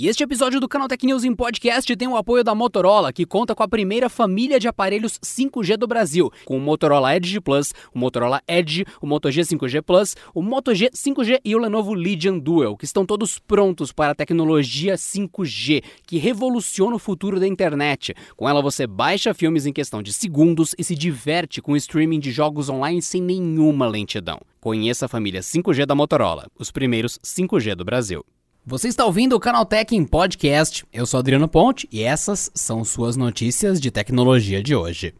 E este episódio do Canal Tech News em Podcast tem o apoio da Motorola, que conta com a primeira família de aparelhos 5G do Brasil, com o Motorola Edge Plus, o Motorola Edge, o Moto G 5G Plus, o Moto G 5G e o Lenovo Legion Dual, que estão todos prontos para a tecnologia 5G, que revoluciona o futuro da internet. Com ela você baixa filmes em questão de segundos e se diverte com o streaming de jogos online sem nenhuma lentidão. Conheça a família 5G da Motorola, os primeiros 5G do Brasil. Você está ouvindo o Canal Tech em podcast. Eu sou Adriano Ponte e essas são suas notícias de tecnologia de hoje.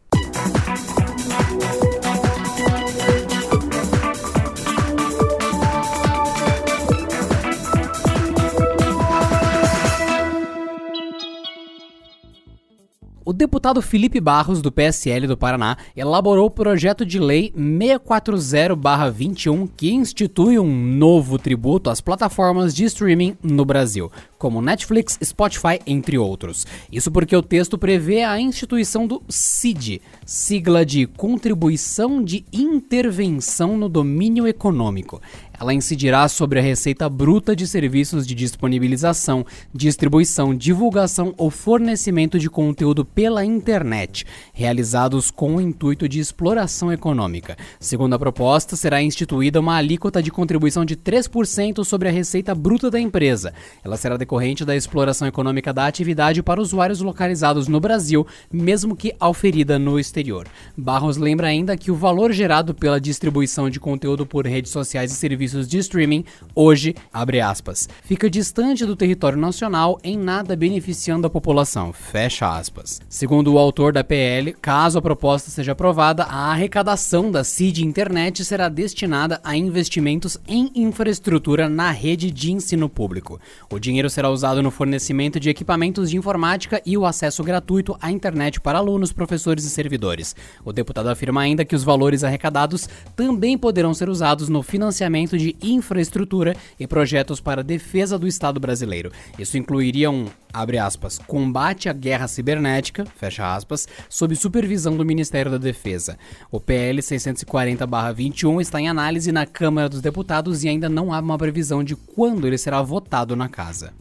Deputado Felipe Barros, do PSL do Paraná, elaborou o projeto de lei 640-21 que institui um novo tributo às plataformas de streaming no Brasil, como Netflix, Spotify, entre outros. Isso porque o texto prevê a instituição do CID, sigla de Contribuição de Intervenção no Domínio Econômico. Ela incidirá sobre a receita bruta de serviços de disponibilização, distribuição, divulgação ou fornecimento de conteúdo pela internet, realizados com o intuito de exploração econômica. Segundo a proposta, será instituída uma alíquota de contribuição de 3% sobre a receita bruta da empresa. Ela será decorrente da exploração econômica da atividade para usuários localizados no Brasil, mesmo que auferida no exterior. Barros lembra ainda que o valor gerado pela distribuição de conteúdo por redes sociais e serviços serviços de streaming, hoje, abre aspas, fica distante do território nacional em nada beneficiando a população, fecha aspas. Segundo o autor da PL, caso a proposta seja aprovada, a arrecadação da CID Internet será destinada a investimentos em infraestrutura na rede de ensino público. O dinheiro será usado no fornecimento de equipamentos de informática e o acesso gratuito à internet para alunos, professores e servidores. O deputado afirma ainda que os valores arrecadados também poderão ser usados no financiamento de infraestrutura e projetos para a defesa do Estado brasileiro. Isso incluiria um, aspas, combate à guerra cibernética, aspas, sob supervisão do Ministério da Defesa. O PL 640-21 está em análise na Câmara dos Deputados e ainda não há uma previsão de quando ele será votado na casa.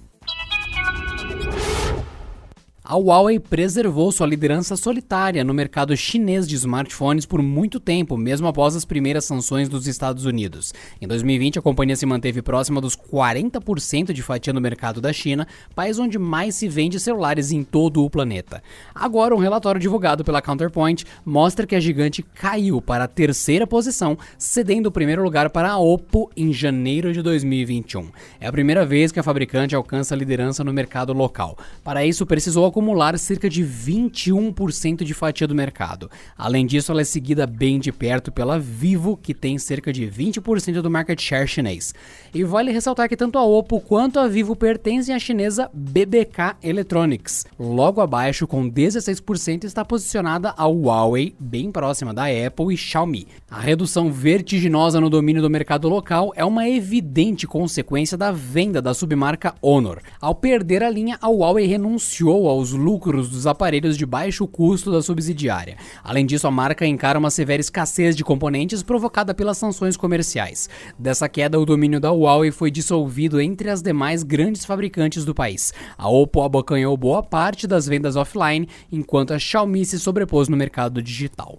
A Huawei preservou sua liderança solitária no mercado chinês de smartphones por muito tempo, mesmo após as primeiras sanções dos Estados Unidos. Em 2020, a companhia se manteve próxima dos 40% de fatia no mercado da China, país onde mais se vende celulares em todo o planeta. Agora, um relatório divulgado pela Counterpoint mostra que a gigante caiu para a terceira posição, cedendo o primeiro lugar para a Oppo em janeiro de 2021. É a primeira vez que a fabricante alcança a liderança no mercado local. Para isso, precisou acumular cerca de 21% de fatia do mercado. Além disso, ela é seguida bem de perto pela Vivo, que tem cerca de 20% do market share chinês. E vale ressaltar que tanto a Oppo quanto a Vivo pertencem à chinesa BBK Electronics. Logo abaixo, com 16%, está posicionada a Huawei, bem próxima da Apple e Xiaomi. A redução vertiginosa no domínio do mercado local é uma evidente consequência da venda da submarca Honor. Ao perder a linha, a Huawei renunciou aos os lucros dos aparelhos de baixo custo da subsidiária. Além disso, a marca encara uma severa escassez de componentes provocada pelas sanções comerciais. Dessa queda, o domínio da Huawei foi dissolvido entre as demais grandes fabricantes do país. A Oppo abocanhou boa parte das vendas offline, enquanto a Xiaomi se sobrepôs no mercado digital.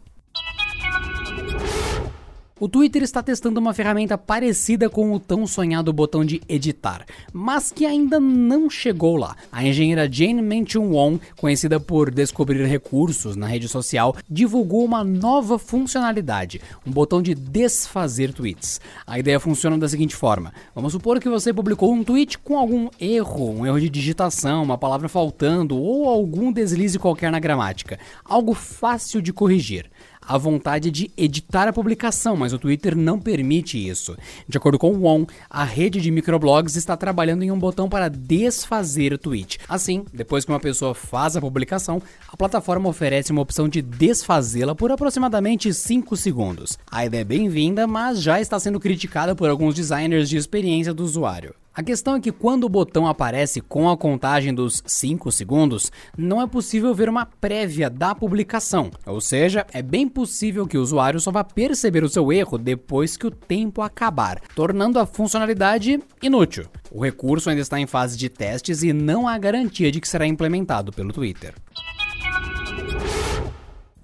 O Twitter está testando uma ferramenta parecida com o tão sonhado botão de editar, mas que ainda não chegou lá. A engenheira Jane Menchun Wong, conhecida por descobrir recursos na rede social, divulgou uma nova funcionalidade, um botão de desfazer tweets. A ideia funciona da seguinte forma: vamos supor que você publicou um tweet com algum erro, um erro de digitação, uma palavra faltando ou algum deslize qualquer na gramática, algo fácil de corrigir a vontade de editar a publicação, mas o Twitter não permite isso. De acordo com o Wong, a rede de microblogs está trabalhando em um botão para desfazer o tweet. Assim, depois que uma pessoa faz a publicação, a plataforma oferece uma opção de desfazê-la por aproximadamente 5 segundos. A ideia é bem-vinda, mas já está sendo criticada por alguns designers de experiência do usuário. A questão é que quando o botão aparece com a contagem dos 5 segundos, não é possível ver uma prévia da publicação, ou seja, é bem possível que o usuário só vá perceber o seu erro depois que o tempo acabar, tornando a funcionalidade inútil. O recurso ainda está em fase de testes e não há garantia de que será implementado pelo Twitter.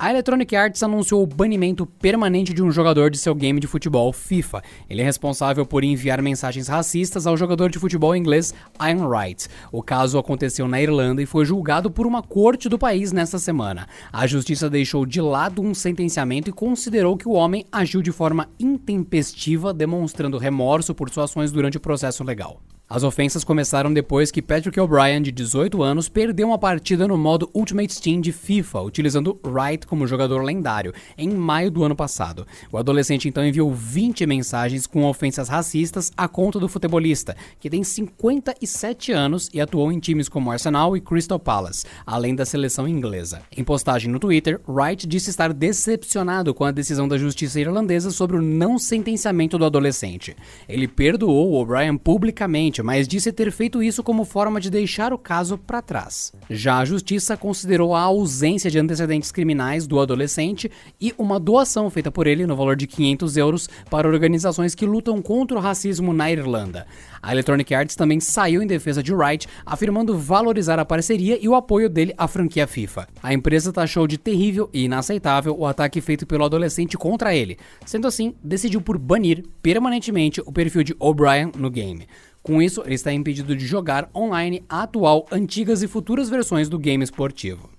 A Electronic Arts anunciou o banimento permanente de um jogador de seu game de futebol FIFA. Ele é responsável por enviar mensagens racistas ao jogador de futebol inglês Ian Wright. O caso aconteceu na Irlanda e foi julgado por uma corte do país nesta semana. A justiça deixou de lado um sentenciamento e considerou que o homem agiu de forma intempestiva, demonstrando remorso por suas ações durante o processo legal. As ofensas começaram depois que Patrick O'Brien, de 18 anos, perdeu uma partida no modo Ultimate Team de FIFA, utilizando Wright como jogador lendário, em maio do ano passado. O adolescente então enviou 20 mensagens com ofensas racistas à conta do futebolista, que tem 57 anos e atuou em times como Arsenal e Crystal Palace, além da seleção inglesa. Em postagem no Twitter, Wright disse estar decepcionado com a decisão da justiça irlandesa sobre o não sentenciamento do adolescente. Ele perdoou O'Brien publicamente mas disse ter feito isso como forma de deixar o caso para trás. Já a justiça considerou a ausência de antecedentes criminais do adolescente e uma doação feita por ele no valor de 500 euros para organizações que lutam contra o racismo na Irlanda. A Electronic Arts também saiu em defesa de Wright, afirmando valorizar a parceria e o apoio dele à franquia FIFA. A empresa taxou de terrível e inaceitável o ataque feito pelo adolescente contra ele. Sendo assim, decidiu por banir permanentemente o perfil de O'Brien no game. Com isso, ele está impedido de jogar online a atual, antigas e futuras versões do game esportivo.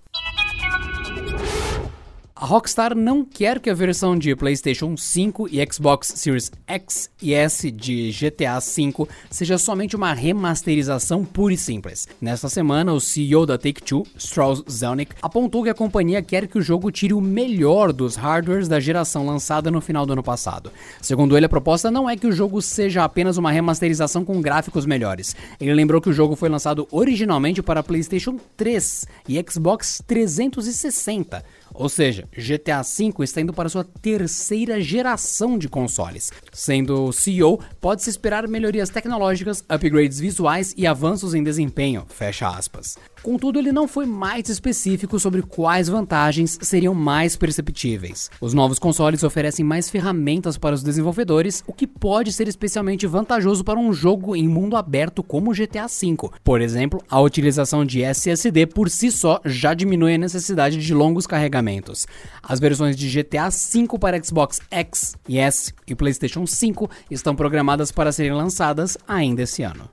A Rockstar não quer que a versão de PlayStation 5 e Xbox Series X e S de GTA V seja somente uma remasterização pura e simples. Nesta semana, o CEO da Take-Two, Strauss Zelnick, apontou que a companhia quer que o jogo tire o melhor dos hardwares da geração lançada no final do ano passado. Segundo ele, a proposta não é que o jogo seja apenas uma remasterização com gráficos melhores. Ele lembrou que o jogo foi lançado originalmente para PlayStation 3 e Xbox 360. Ou seja, GTA V está indo para sua terceira geração de consoles. Sendo CEO, pode-se esperar melhorias tecnológicas, upgrades visuais e avanços em desempenho. Fecha aspas. Contudo, ele não foi mais específico sobre quais vantagens seriam mais perceptíveis. Os novos consoles oferecem mais ferramentas para os desenvolvedores, o que pode ser especialmente vantajoso para um jogo em mundo aberto como GTA V. Por exemplo, a utilização de SSD por si só já diminui a necessidade de longos carregamentos. As versões de GTA V para Xbox X S e PlayStation 5 estão programadas para serem lançadas ainda esse ano.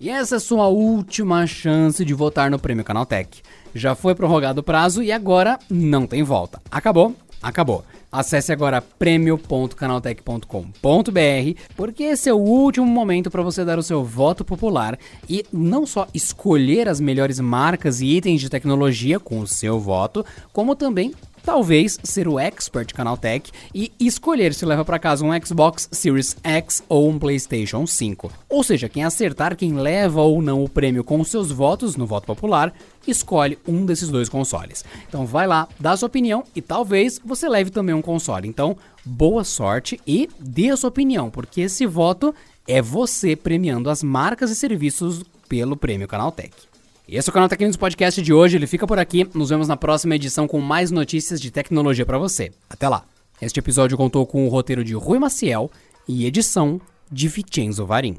E essa é sua última chance de votar no Prêmio Canaltech. Já foi prorrogado o prazo e agora não tem volta. Acabou? Acabou. Acesse agora prêmio.canaltech.com.br, porque esse é o último momento para você dar o seu voto popular e não só escolher as melhores marcas e itens de tecnologia com o seu voto, como também talvez ser o expert Canaltech e escolher se leva para casa um Xbox Series X ou um PlayStation 5. Ou seja, quem acertar quem leva ou não o prêmio com seus votos no voto popular, escolhe um desses dois consoles. Então vai lá, dá sua opinião e talvez você leve também um console. Então, boa sorte e dê a sua opinião, porque esse voto é você premiando as marcas e serviços pelo Prêmio Canaltech. E esse é o canal Tecninos Podcast de hoje, ele fica por aqui. Nos vemos na próxima edição com mais notícias de tecnologia para você. Até lá. Este episódio contou com o roteiro de Rui Maciel e edição de Vicenzo Varim.